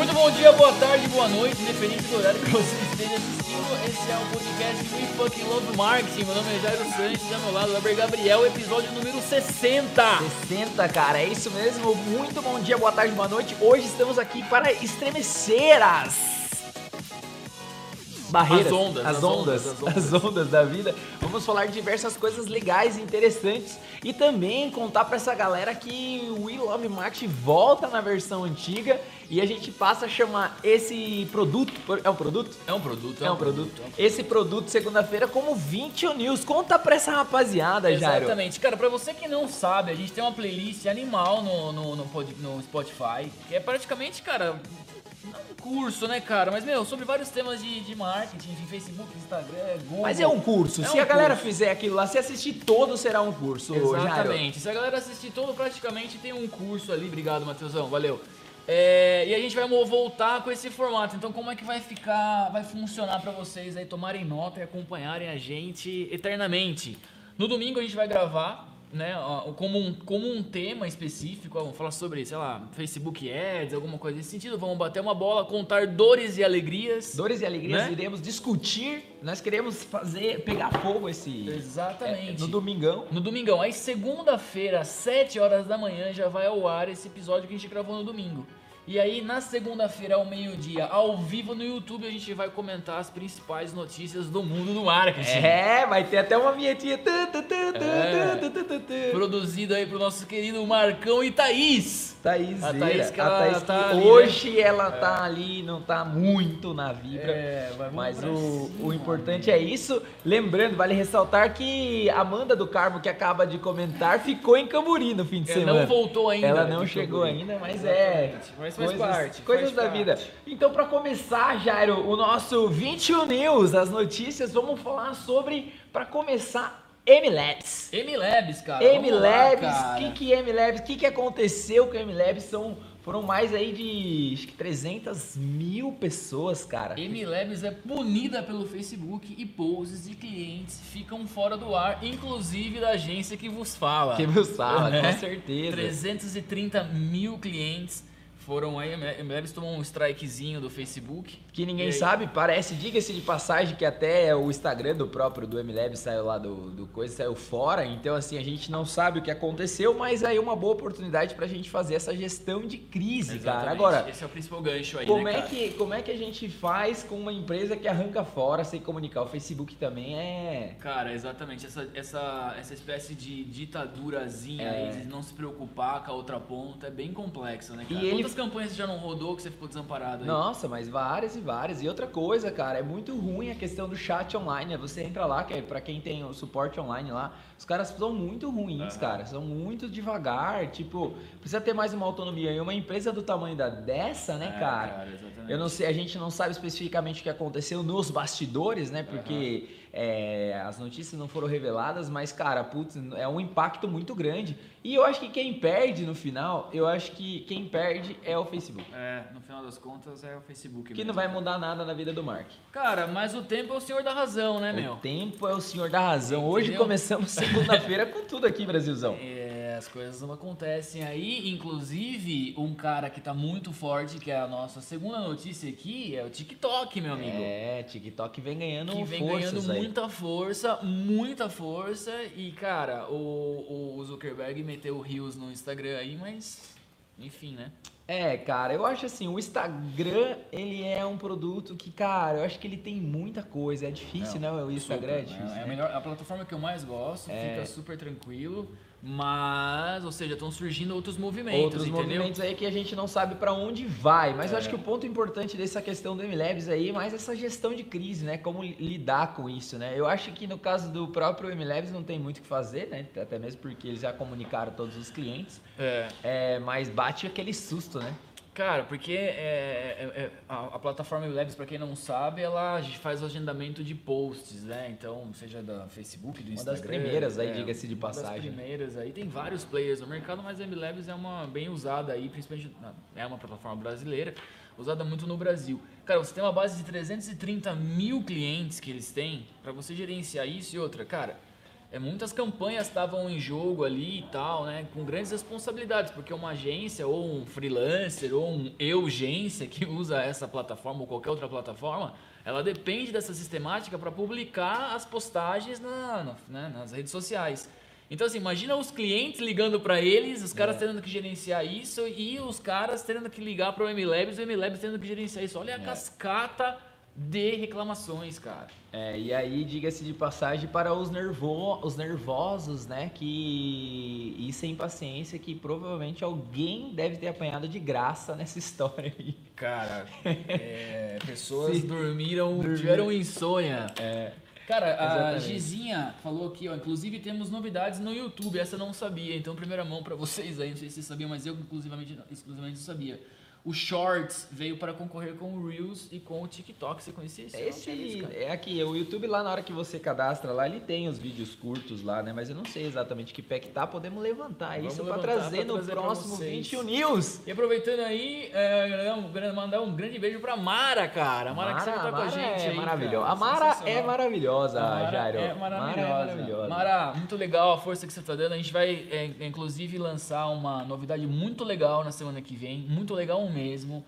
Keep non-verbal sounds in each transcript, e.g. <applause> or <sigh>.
Muito bom dia, boa tarde, boa noite, independente do horário que você esteja assistindo. Esse é o podcast We Fucking Love Marketing. Meu nome é Jairo Sanches, ao meu lado, Weber Gabriel, episódio número 60. 60, cara, é isso mesmo. Muito bom dia, boa tarde, boa noite. Hoje estamos aqui para estremecer as barreiras, As ondas, as, as ondas, ondas, as as ondas da vida. Vamos falar de diversas coisas legais e interessantes e também contar para essa galera que o We Love Marketing volta na versão antiga e a gente passa a chamar esse produto, é um produto? É um produto, É um produto. Esse produto segunda-feira como 20 News. Conta pra essa rapaziada, Jairo. Exatamente. Cara, pra você que não sabe, a gente tem uma playlist animal no, no, no, no Spotify, que é praticamente, cara, não um curso, né, cara? Mas, meu, sobre vários temas de, de marketing, Facebook, Instagram, Google. Mas é um curso. É se um a galera curso. fizer aquilo lá, se assistir todo, será um curso, Jairo. Exatamente. Se a galera assistir todo, praticamente tem um curso ali. Obrigado, Matheusão. Valeu. É, e a gente vai voltar com esse formato. Então, como é que vai ficar, vai funcionar pra vocês aí tomarem nota e acompanharem a gente eternamente? No domingo a gente vai gravar, né, como um, como um tema específico, vamos falar sobre, sei lá, Facebook Ads, alguma coisa nesse sentido. Vamos bater uma bola, contar dores e alegrias. Dores e alegrias, Né? iremos discutir. Nós queremos fazer, pegar fogo esse. Exatamente. é, no domingão. No domingão. Aí segunda-feira, às 7 horas da manhã, já vai ao ar esse episódio que a gente gravou no domingo. E aí, na segunda-feira, ao meio-dia, ao vivo no YouTube, a gente vai comentar as principais notícias do mundo do marketing. É, vai ter até uma vinhetinha. É. Produzido aí pro nosso querido Marcão e Thaís. Thaís, A Thaís que ela a Thaís que tá ali, né? hoje ela tá ali, não tá muito na vibra. É, Mas pra o, o importante é isso. Lembrando, vale ressaltar que a Amanda do Carmo, que acaba de comentar, ficou em Camburi no fim de É, semana. não voltou ainda. Ela não de chegou Camburi. ainda, mas é. Mas faz coisas, parte. coisas faz da parte. vida. Então, pra começar, Jairo, o nosso 21 News, as notícias, vamos falar sobre, pra começar, M-Labs. M-Labs, cara. M-Labs, o que que é M-Labs? O que que aconteceu com M-Labs? São, foram mais aí de, acho que 300 mil pessoas, cara. M-Labs é punida pelo Facebook e posts de clientes ficam fora do ar, inclusive da agência que vos fala. Que meu sala, Né? com certeza. 330 mil clientes foram aí. M-Labs tomou um strikezinho do Facebook. Que ninguém E sabe, parece, diga-se de passagem, que até o Instagram do próprio do MLab saiu lá do, do coisa, saiu fora. Então, assim, a gente não sabe o que aconteceu, mas aí é uma boa oportunidade pra gente fazer essa gestão de crise, cara. Exatamente. Agora, Esse é o principal gancho aí, como né, é, cara? que, como é que a gente faz com uma empresa que arranca fora sem comunicar? O Facebook também é. Cara, exatamente. Essa, essa, essa espécie de ditadurazinha É. aí, de não se preocupar com a outra ponta, é bem complexa, né, E cara? ele- Quantas campanhas você já não rodou que você ficou desamparado aí? Nossa, mas várias e várias. E outra coisa, cara, é muito ruim a questão do chat online. né? Você entra lá, que é pra quem tem o suporte online lá, os caras são muito ruins, Aham. cara. São muito devagar. Tipo, precisa ter mais uma autonomia. E uma empresa do tamanho da dessa, né, É, cara? exatamente. Eu não sei, a gente não sabe especificamente o que aconteceu nos bastidores, né? Porque é, as notícias não foram reveladas, mas, cara, putz, é um impacto muito grande. E eu acho que quem perde no final, eu acho que quem perde é o Facebook. É, no final das contas é o Facebook. Que mesmo. não vai mudar nada na vida do Mark. Cara, mas o tempo é o senhor da razão, né, O meu? tempo é o senhor da razão. Hoje Entendeu? começamos segunda-feira com tudo aqui, Brasilzão. É, as coisas não acontecem aí. Inclusive, um cara que tá muito forte, que é a nossa segunda notícia aqui, é o TikTok, meu amigo. É, TikTok vem ganhando que vem ganhando aí. muita força, muita força. E, cara, o, o Zuckerberg meteu o Rios no Instagram aí, mas. Enfim, né? É, cara, eu acho assim, o Instagram, ele é um produto que, cara, eu acho que ele tem muita coisa. É difícil, né? O Instagram é Super, difícil. É, a, né? melhor, a plataforma que eu mais gosto, É. fica super tranquilo. Mas, ou seja, estão surgindo outros movimentos, Outros entendeu? movimentos aí que a gente não sabe pra onde vai. Mas eu É. acho que o ponto importante dessa questão do MLabs aí é mais essa gestão de crise, né? Como lidar com isso, né? Eu acho que no caso do próprio MLabs não tem muito o que fazer, né? Até mesmo porque eles já comunicaram todos os clientes. É. É, mas bate aquele susto, né? Cara, porque é, é- é- a, a plataforma Labs, pra quem não sabe, ela faz o agendamento de posts, né? Então, seja da Facebook, do Uma Instagram. das primeiras aí, é, diga-se de uma das passagem. primeiras aí. Tem vários players no mercado, mas a MLabs é uma bem usada aí, principalmente, é uma plataforma brasileira, usada muito no Brasil. Cara, você tem uma base de 330 mil clientes que eles têm, pra você gerenciar isso e outra, cara... é, muitas campanhas estavam em jogo ali e tal, né? Com grandes responsabilidades, porque uma agência ou um freelancer ou um eu-agência que <laughs> usa essa plataforma ou qualquer outra plataforma, ela depende dessa sistemática para publicar as postagens na, na, né, nas redes sociais. Então, assim, imagina os clientes ligando para eles, os caras é. tendo que gerenciar isso e os caras tendo que ligar para o MLabs e o MLabs tendo que gerenciar isso. Olha a é. cascata de reclamações, cara. É, e aí, diga-se de passagem, para os, nervo os nervosos, né, que... e sem paciência, que provavelmente alguém deve ter apanhado de graça nessa <laughs> história aí. Cara, é, pessoas Sim. dormiram, Dormir. tiveram insônia. É. Cara, Exatamente. a Gizinha falou aqui, ó, inclusive temos novidades no YouTube, essa eu não sabia, então primeira mão para vocês aí, não sei se vocês sabiam, mas eu exclusivamente, exclusivamente não sabia. O Shorts veio para concorrer com o Reels e com o TikTok. Você conhecia esse? Esse é aqui, o YouTube lá na hora que você cadastra lá, ele tem os vídeos curtos lá, né? Mas eu não sei exatamente que pé que tá. Podemos levantar Vamos isso para trazer no trazer próximo 21 News. E aproveitando aí, é, mandar um grande beijo para Mara, cara. Mara, Mara que sempre tá com a gente. É maravilhosa. A Mara é maravilhosa, Mara Jairo. É maravilhosa. Mara, é maravilhosa. Mara, muito legal a força que você tá dando. A gente vai, é, inclusive, lançar uma novidade muito legal na semana que vem. Muito legal mesmo.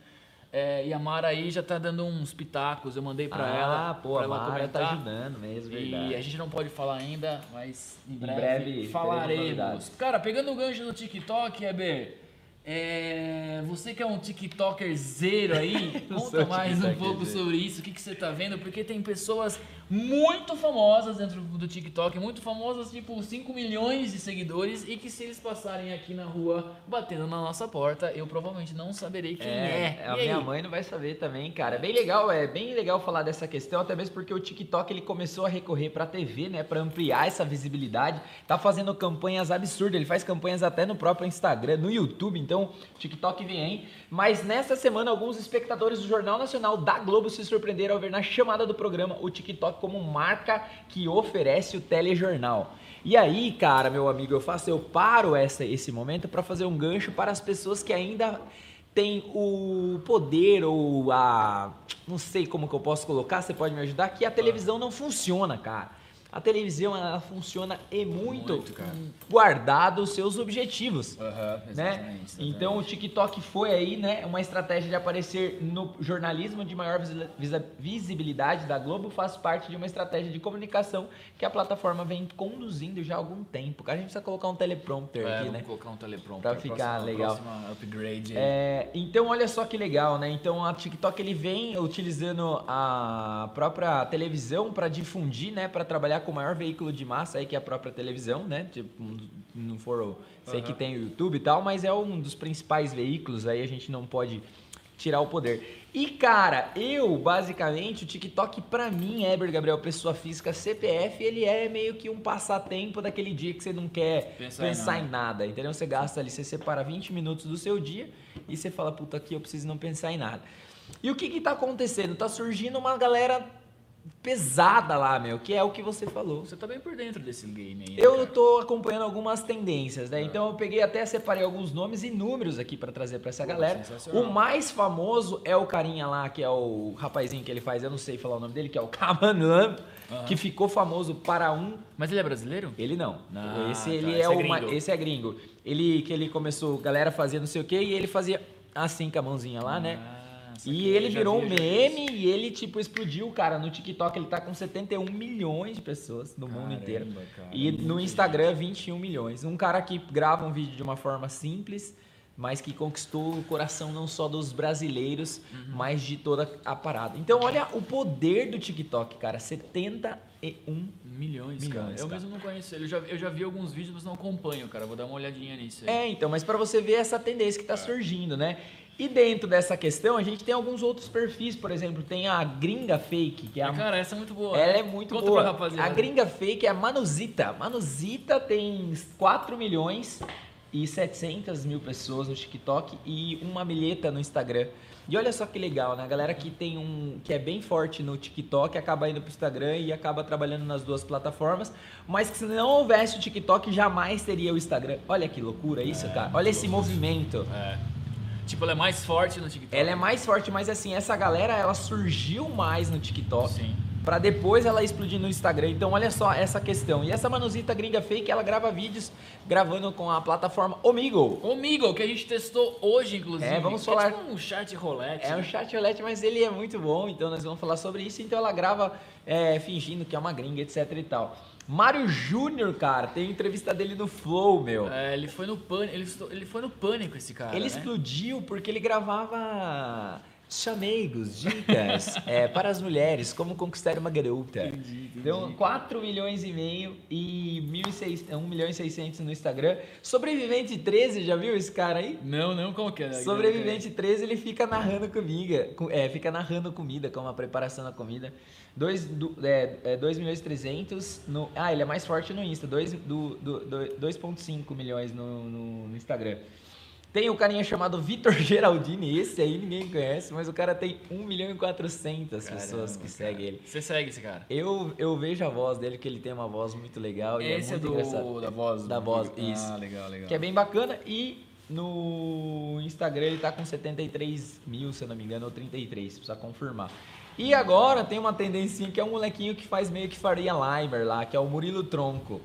É, e a Mara aí já tá dando uns pitacos, eu mandei para ah, ela. Ah, pô, a Mara tá ajudando mesmo, verdade. E a gente não pode falar ainda, mas em breve, em breve falaremos. Cara, pegando o gancho do TikTok, Eber, é, você que é um TikToker zero aí, <laughs> conta mais um pouco sobre isso, o que, que você tá vendo, porque tem pessoas muito famosas dentro do TikTok, muito famosas, tipo 5 milhões de seguidores, e que se eles passarem aqui na rua batendo na nossa porta, eu provavelmente não saberei quem é. é. A minha mãe não vai saber também, cara. Bem legal, é bem legal falar dessa questão, até mesmo porque o TikTok ele começou a recorrer pra TV, né, pra ampliar essa visibilidade, tá fazendo campanhas absurdas, ele faz campanhas até no próprio Instagram, no YouTube, então TikTok vem aí. Mas nessa semana, alguns espectadores do Jornal Nacional da Globo se surpreenderam ao ver na chamada do programa o TikTok como marca que oferece o telejornal. E aí, cara, meu amigo, eu faço, eu paro essa, esse momento para fazer um gancho para as pessoas que ainda têm o poder ou a. Não sei como que eu posso colocar, você pode me ajudar? Que a televisão não funciona, cara a televisão ela funciona e muito, muito guardado os seus objetivos, uhum, exatamente, né? Exatamente. Então o TikTok foi aí, né, uma estratégia de aparecer no jornalismo de maior visibilidade da Globo, faz parte de uma estratégia de comunicação que a plataforma vem conduzindo já há algum tempo. A gente precisa colocar um teleprompter é, aqui, né? colocar um teleprompter para ficar próxima, legal. upgrade. É, então olha só que legal, né? Então a TikTok ele vem utilizando a própria televisão para difundir, né, para trabalhar com o maior veículo de massa aí que é a própria televisão, né? Tipo, não for, sei uhum. que tem o YouTube e tal, mas é um dos principais veículos aí a gente não pode tirar o poder. E cara, eu basicamente o TikTok para mim, Eber Gabriel, pessoa física, CPF, ele é meio que um passatempo daquele dia que você não quer pensar, pensar em, nada. em, nada. entendeu? Você gasta ali, você separa 20 minutos do seu dia e você fala, puta aqui eu preciso não pensar em nada. E o que que tá acontecendo? Tá surgindo uma galera pesada lá, meu, que é o que você falou. Você tá bem por dentro desse game aí. Né, eu cara? tô acompanhando algumas tendências, né? Ah. Então eu peguei até separei alguns nomes e números aqui para trazer para essa Pô, galera. O mais famoso é o carinha lá, que é o rapazinho que ele faz, eu não sei falar o nome dele, que é o Kaman Uhum. que ficou famoso para um. Mas ele é brasileiro? Ele não. não esse tá, ele é, é uma, esse é gringo. Ele que ele começou, galera fazia não sei o quê e ele fazia assim com a mãozinha lá, né? ah. né? E ele virou um meme e ele, tipo, explodiu, cara. No TikTok ele tá com 71 milhões de pessoas no Caramba, mundo inteiro. Cara, e no Instagram, 21 milhões. Um cara que grava um vídeo de uma forma simples, mas que conquistou o coração não só dos brasileiros, uhum. mas de toda a parada. Então, olha o poder do TikTok, cara. 71 milhões, milhões cara. Eu mesmo não conheço ele. Eu já, eu já vi alguns vídeos, mas não acompanho, cara. Vou dar uma olhadinha nisso aí. É, então, mas para você ver essa tendência que tá é. surgindo, né? E dentro dessa questão, a gente tem alguns outros perfis, por exemplo, tem a Gringa Fake, que é a... Cara, essa é muito boa. Ela é muito Conta boa. A Gringa Fake é a Manuzita. Manuzita tem 4 milhões e 700 mil pessoas no TikTok e uma milheta no Instagram. E olha só que legal, né? A galera que tem um que é bem forte no TikTok acaba indo pro Instagram e acaba trabalhando nas duas plataformas, mas que se não houvesse o TikTok jamais teria o Instagram. Olha que loucura isso, é, cara. Olha esse movimento. É. Tipo, ela é mais forte no TikTok. Ela é mais forte, mas assim, essa galera, ela surgiu mais no TikTok. Sim. Pra depois ela explodir no Instagram. Então, olha só essa questão. E essa Manuzita gringa fake, ela grava vídeos gravando com a plataforma Omegle. Omegle, que a gente testou hoje, inclusive. É, vamos que falar- É tipo um chat rolete. É um chat OLED, mas ele é muito bom, então nós vamos falar sobre isso. Então ela grava é, fingindo que é uma gringa, etc e tal. Mário Júnior, cara, tem entrevista dele no Flow, meu. É, ele foi no pânico, ele, ele foi no pânico esse cara, ele né? explodiu porque ele gravava chamegos, dicas é, <laughs> para as mulheres, como conquistar uma garota. Entendi, entendi. Deu 4 milhões e meio e 1.600 1 milhão e 600 no Instagram. Sobrevivente 13, já viu esse cara aí? Não, não, como que é? Sobrevivente 13, ele fica narrando comida, co- é, fica narrando comida, como a preparação da comida. 2 é, é, dois milhões e 300 no... Ah, ele é mais forte no Insta, 2 do, do, do, 2.5 milhões no, no, no Instagram. Tem o carinha chamado Vitor <laughs> Geraldini, esse aí ninguém conhece, mas o cara tem 1 milhão e 400 pessoas que seguem ele. Você segue esse cara? Eu, eu vejo a voz dele, que ele tem uma voz muito legal e esse é é, muito do, engraçado. da voz. Da do- voz, Ah, isso. legal, legal. Que é bem bacana. E no Instagram ele tá com 73 mil, se eu não me engano, ou 33, precisa confirmar. E agora tem uma tendência que é um molequinho que faz meio que Faria Limer lá, que é o Murilo Tronco.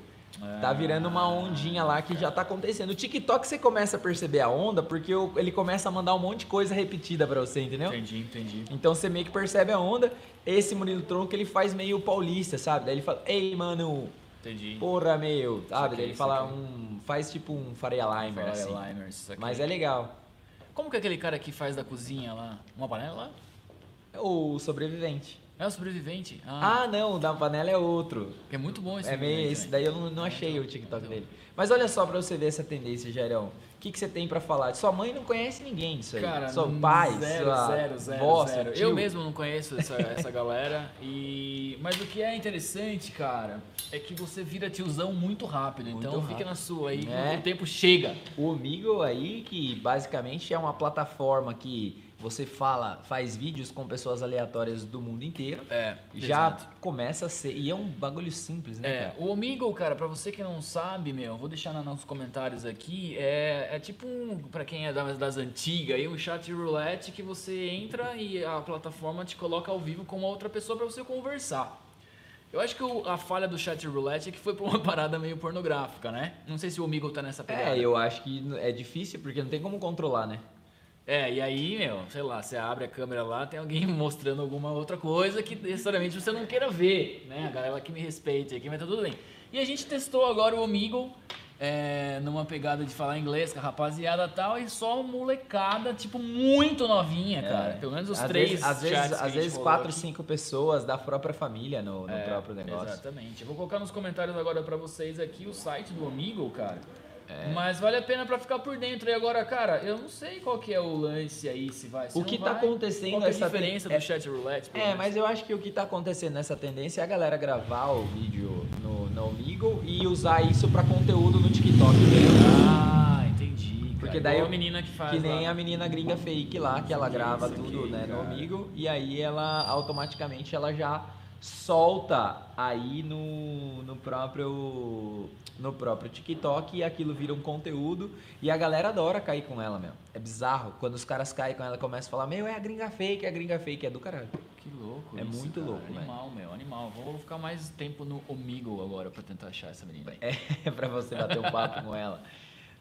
Tá virando uma ondinha lá que já tá acontecendo. O TikTok você começa a perceber a onda porque ele começa a mandar um monte de coisa repetida pra você, entendeu? Entendi, entendi. Então você meio que percebe a onda. Esse Murilo Tronco ele faz meio paulista, sabe? Daí ele fala: Ei, mano, Entendi. porra, meu, sabe? Daí ele fala um. Faz tipo um Faria Limer, Faria assim. Limers, isso aqui. Mas é legal. Como que é aquele cara que faz da cozinha lá? Uma panela lá? O sobrevivente. É o sobrevivente? Ah, Ah, não, o da panela é outro. é muito bom esse É meio esse, também. daí eu não, não achei o TikTok dele. Mas olha só pra você ver essa tendência, Jairão. O que, que você tem pra falar? Sua mãe não conhece ninguém disso aí. Cara, Seu hum, pai, zero, sua zero, zero, avó, zero. Eu mesmo não conheço essa, <laughs> essa galera. E mas o que é interessante, cara, é que você vira tiozão muito rápido. Muito então rápido. fica na sua aí, É. o tempo chega. O Omegle aí, que basicamente é uma plataforma que você fala, faz vídeos com pessoas aleatórias do mundo inteiro. É, Já exato. começa a ser. E é um bagulho simples, né? É, cara? o Omegle, cara, pra você que não sabe, meu, vou deixar nos comentários aqui, é, é tipo um, pra quem é das, das antigas, aí um chat roulette que você entra e a plataforma te coloca ao vivo com uma outra pessoa pra você conversar. Eu acho que o- a falha do chat roulette é que foi pra uma <laughs> parada meio pornográfica, né? Não sei se o Omegle tá nessa pegada. É, eu acho que é difícil porque não tem como controlar, né? É, e aí, meu, sei lá, você abre a câmera lá, tem alguém <laughs> mostrando alguma outra coisa que necessariamente você não queira ver, né? A galera que me respeite aqui, mas tá tudo bem. E a gente testou agora o Omegle, é, numa pegada de falar inglês com a rapaziada e tal, e só molecada, tipo, muito novinha, cara. Pelo menos os É. às três vezes, às vezes, às vezes quatro, aqui. cinco pessoas da própria família no, no É, próprio negócio. Exatamente. Eu vou colocar nos comentários agora pra vocês aqui o site do Omegle, cara. É. Mas vale a pena pra ficar por dentro. E agora, cara, eu não sei qual que é o lance aí, se vai. se O que tá vai. acontecendo Qual que é a essa diferença ten- do chat roulette? É, mas eu acho que o que tá acontecendo nessa tendência é a galera gravar o vídeo no, no Omegle e usar isso pra conteúdo no TikTok? Ah, entendi. Porque daí a menina que faz Que nem lá. a menina gringa fake lá, que ela grava tudo né, no. Omegle e aí ela automaticamente ela já solta aí no, no próprio no próprio TikTok e aquilo vira um conteúdo e a galera adora cair com ela, meu. É bizarro. Quando os caras caem com ela, começam a falar, meu, é a gringa fake, é a gringa fake, é do caralho. Que louco É isso, muito cara. louco. Animal, meu, animal. Vou ficar mais tempo no Omegle agora pra tentar achar essa menina. <laughs> É pra você bater um papo com ela.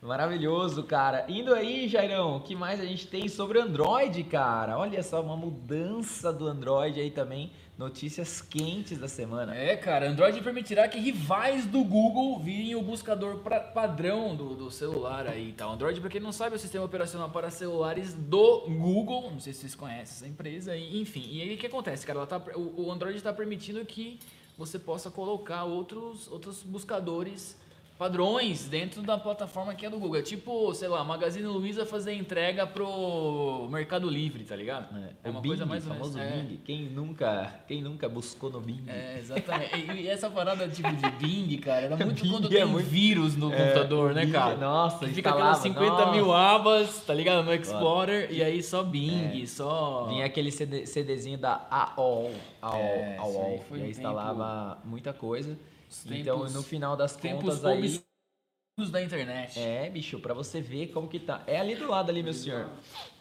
Maravilhoso, cara. Indo aí, Jairão, o que mais a gente tem sobre Android, cara? Olha só, uma mudança do Android aí também. Notícias quentes da semana. É, cara, Android permitirá que rivais do Google virem o buscador pra- padrão do, do celular aí tal. Android, pra quem não sabe, é o sistema operacional para celulares do Google. Não sei se vocês conhecem essa empresa, e- enfim. E aí o que acontece, cara? Ela tá, o, o Android está permitindo que você possa colocar outros, outros buscadores padrões dentro da plataforma que é do Google. É tipo, sei lá, Magazine Luiza fazer entrega pro Mercado Livre, tá ligado? É, o Bing, famoso é. Bing. Quem nunca, quem nunca buscou no Bing? É, exatamente. E, essa parada tipo de Bing, cara, era <laughs> muito Bing quando é tem muito- vírus no É, computador, né, Bing, cara? nossa, Que fica aquelas 50 mil nossa. abas, tá ligado? No Explorer, e aí só Bing, só. Vinha aquele CD, CDzinho da AOL, AOL, É, AOL, e aí instalava muita coisa. Então, no final das tempos contas aí... da internet. É, bicho, pra você ver como que tá. É ali do lado ali, meu senhor.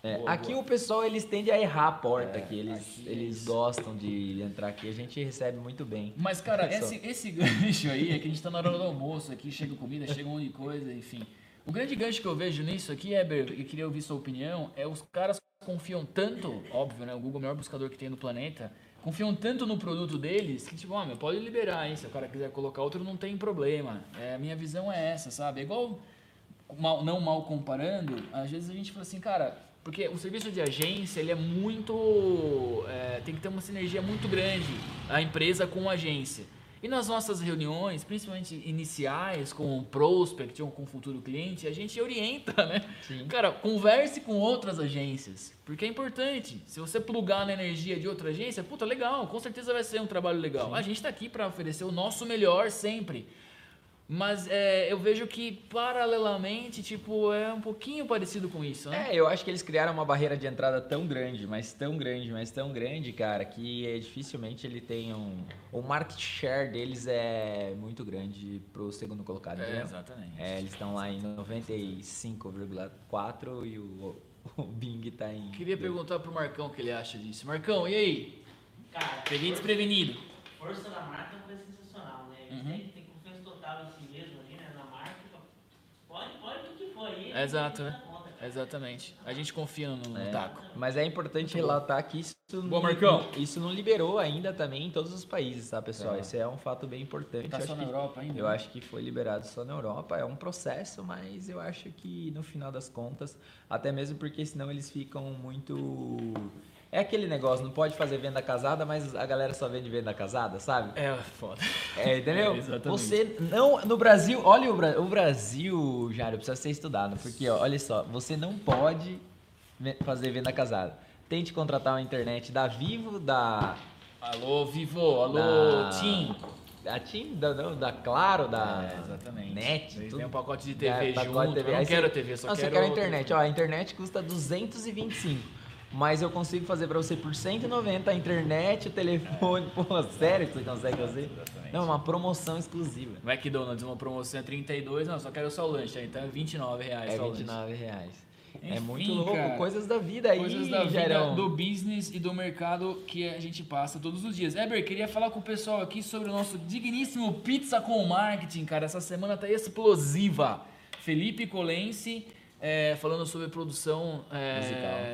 É, Boa, aqui boa. o pessoal, eles tendem a errar a porta É, aqui. Eles, aqui eles gostam de entrar aqui. A gente recebe muito bem. Mas, cara, esse, esse <laughs> gancho aí é que a gente tá na hora do almoço aqui, chega comida, chega um monte de coisa, enfim. O grande gancho que eu vejo nisso aqui, Eber, e queria ouvir sua opinião, é os caras confiam tanto, óbvio, né? O Google é o maior buscador que tem no planeta, confiam tanto no produto deles que, tipo, ah, meu, pode liberar, hein? Se o cara quiser colocar outro, não tem problema. É, a minha visão é essa, sabe? É igual, mal- não mal comparando, às vezes a gente fala assim, cara, porque o serviço de agência, ele é muito. é, tem que ter uma sinergia muito grande, a empresa com a agência. E nas nossas reuniões, principalmente iniciais, com o prospect ou com o futuro cliente, a gente orienta, <laughs> né? Sim. Cara, converse com outras agências, porque é importante. Se você plugar na energia de outra agência, puta, legal, com certeza vai ser um trabalho legal. A gente tá aqui para oferecer o nosso melhor sempre. Mas é, eu vejo que, paralelamente, tipo, é um pouquinho parecido com isso, né? É, eu acho que eles criaram uma barreira de entrada tão grande, mas tão grande, mas tão grande, cara, que é, dificilmente ele tem um. O market share deles é muito grande pro segundo colocado. É, entendeu? exatamente. É, eles estão lá em 95,4 e o, <laughs> o Bing tá em. Queria perguntar pro Marcão o que ele acha disso. Marcão, e aí? Cara, Peguei desprevenido. Força da marca é uma coisa sensacional, né? Uhum. Total em si mesmo ali, né? Na marca. Pode, pode o que for aí. Exato, né? Exatamente. A gente confia no, no É. taco. Mas é importante relatar que isso Boa, Marcão. isso não liberou ainda também em todos os países, tá, pessoal? Tá. Esse é um fato bem importante. Tá Eu só acho na que- Europa ainda? Eu né? acho que foi liberado só na Europa. É um processo, mas eu acho que no final das contas, até mesmo porque senão eles ficam muito. É aquele negócio, não pode fazer venda casada, mas a galera só vende venda casada, sabe? É, foda. É, entendeu? <laughs> É, exatamente. Você não. No Brasil, olha o, o Brasil, Jário, precisa ser estudado. Porque, ó, olha só, você não pode fazer venda casada. Tente contratar uma internet da Vivo, da. Alô, Vivo, alô, da Tim. Da TIM, da, não, da Claro, da. É, exatamente. Net, Eles tudo. um pacote de TV É, junto. TV. Eu não quero TV, só não, quero... você quer a internet. Ó, a internet custa 225. Mas eu consigo fazer pra você por 190 a internet, o <laughs> telefone. Pô, sério que você consegue fazer? Exatamente. Não, uma promoção exclusiva. McDonald's, uma promoção é 32, não, só quero só o lanche, então é 29 reais É só o lanche. 29 reais. é Enfim, muito louco. cara. Coisas da vida aí, Coisas da vida do business e do mercado que a gente passa todos os dias. Eber, queria falar com o pessoal aqui sobre o nosso digníssimo Pizza com Marketing, cara. Essa semana tá explosiva. Felipe Colense é, falando sobre produção é,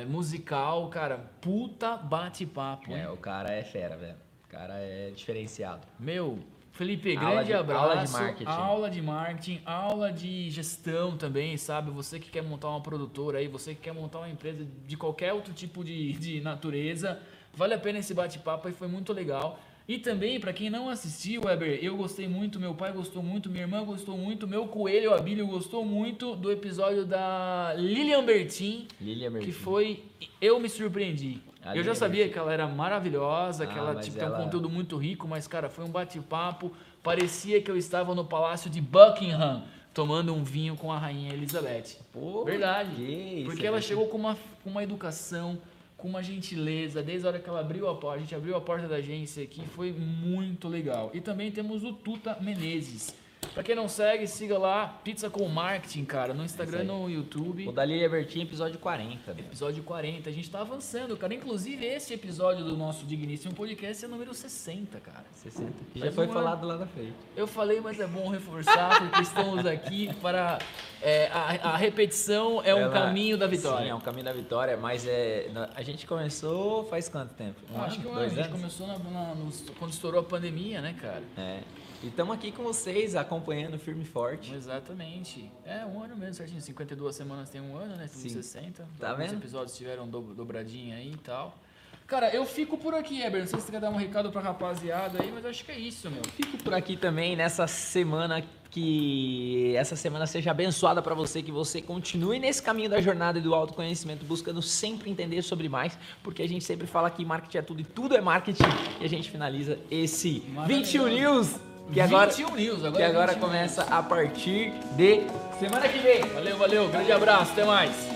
Musical. musical. Cara, puta bate-papo. É, o cara é fera, velho. O cara é diferenciado. Meu, Felipe, Aula grande de- abraço. aula de marketing. Aula de marketing, aula de gestão também, sabe? Você que quer montar uma produtora aí, você que quer montar uma empresa de qualquer outro tipo de, de natureza, vale a pena esse bate-papo aí, foi muito legal. E também, pra quem não assistiu, Weber, eu gostei muito, meu pai gostou muito, minha irmã gostou muito, meu coelho Abílio gostou muito do episódio da Lilian Bertin, Lilia Mertin. que foi Eu Me Surpreendi. A eu Lilian já sabia que ela era maravilhosa, que Ah, ela mas tipo, tem um ela- conteúdo muito rico, mas, cara, foi um bate-papo. Parecia que eu estava no palácio de Buckingham, tomando um vinho com a rainha Elizabeth. Pô, Verdade. que Porque ela chegou com uma, com uma educação, com uma gentileza, desde a hora que ela abriu a porta, a gente abriu a porta da agência aqui, foi muito legal. E também temos o Tuta Menezes. Pra quem não segue, siga lá, Pizza com Marketing, cara, no Instagram e no YouTube. O da Lilia Bertin, episódio 40. né? Episódio 40, a gente tá avançando, cara. Inclusive, esse episódio do nosso Digníssimo Podcast é número 60, cara. 60. Que Faz já foi um falado lá na frente. Eu falei, mas é bom reforçar, porque estamos aqui para. é, a, a repetição é um Ela- caminho da Sim, vitória. é um caminho da vitória, mas é, a gente começou faz quanto tempo? Um acho ano? que um ano, a gente anos? começou na- na- nos- quando estourou a pandemia, né, cara? É. E estamos aqui com vocês, acompanhando firme e forte. Exatamente. É, um ano mesmo, certinho. 52 semanas tem um ano, né? Sim. 60. Tá Alguns vendo? episódios tiveram do, dobradinha aí e tal. Cara, eu fico por aqui, Eber. Não sei se você quer dar um recado pra rapaziada aí, mas acho que é isso, meu. Fico por aqui também nessa semana que essa semana seja abençoada para você, que você continue nesse caminho da jornada e do autoconhecimento, buscando sempre entender sobre mais, porque a gente sempre fala que marketing é tudo e tudo é marketing. E a gente finaliza esse Maravilhoso. 21 News, que agora 21 News, agora, que agora 21 começa a partir de semana que vem. Valeu, valeu. Grande abraço. Até mais.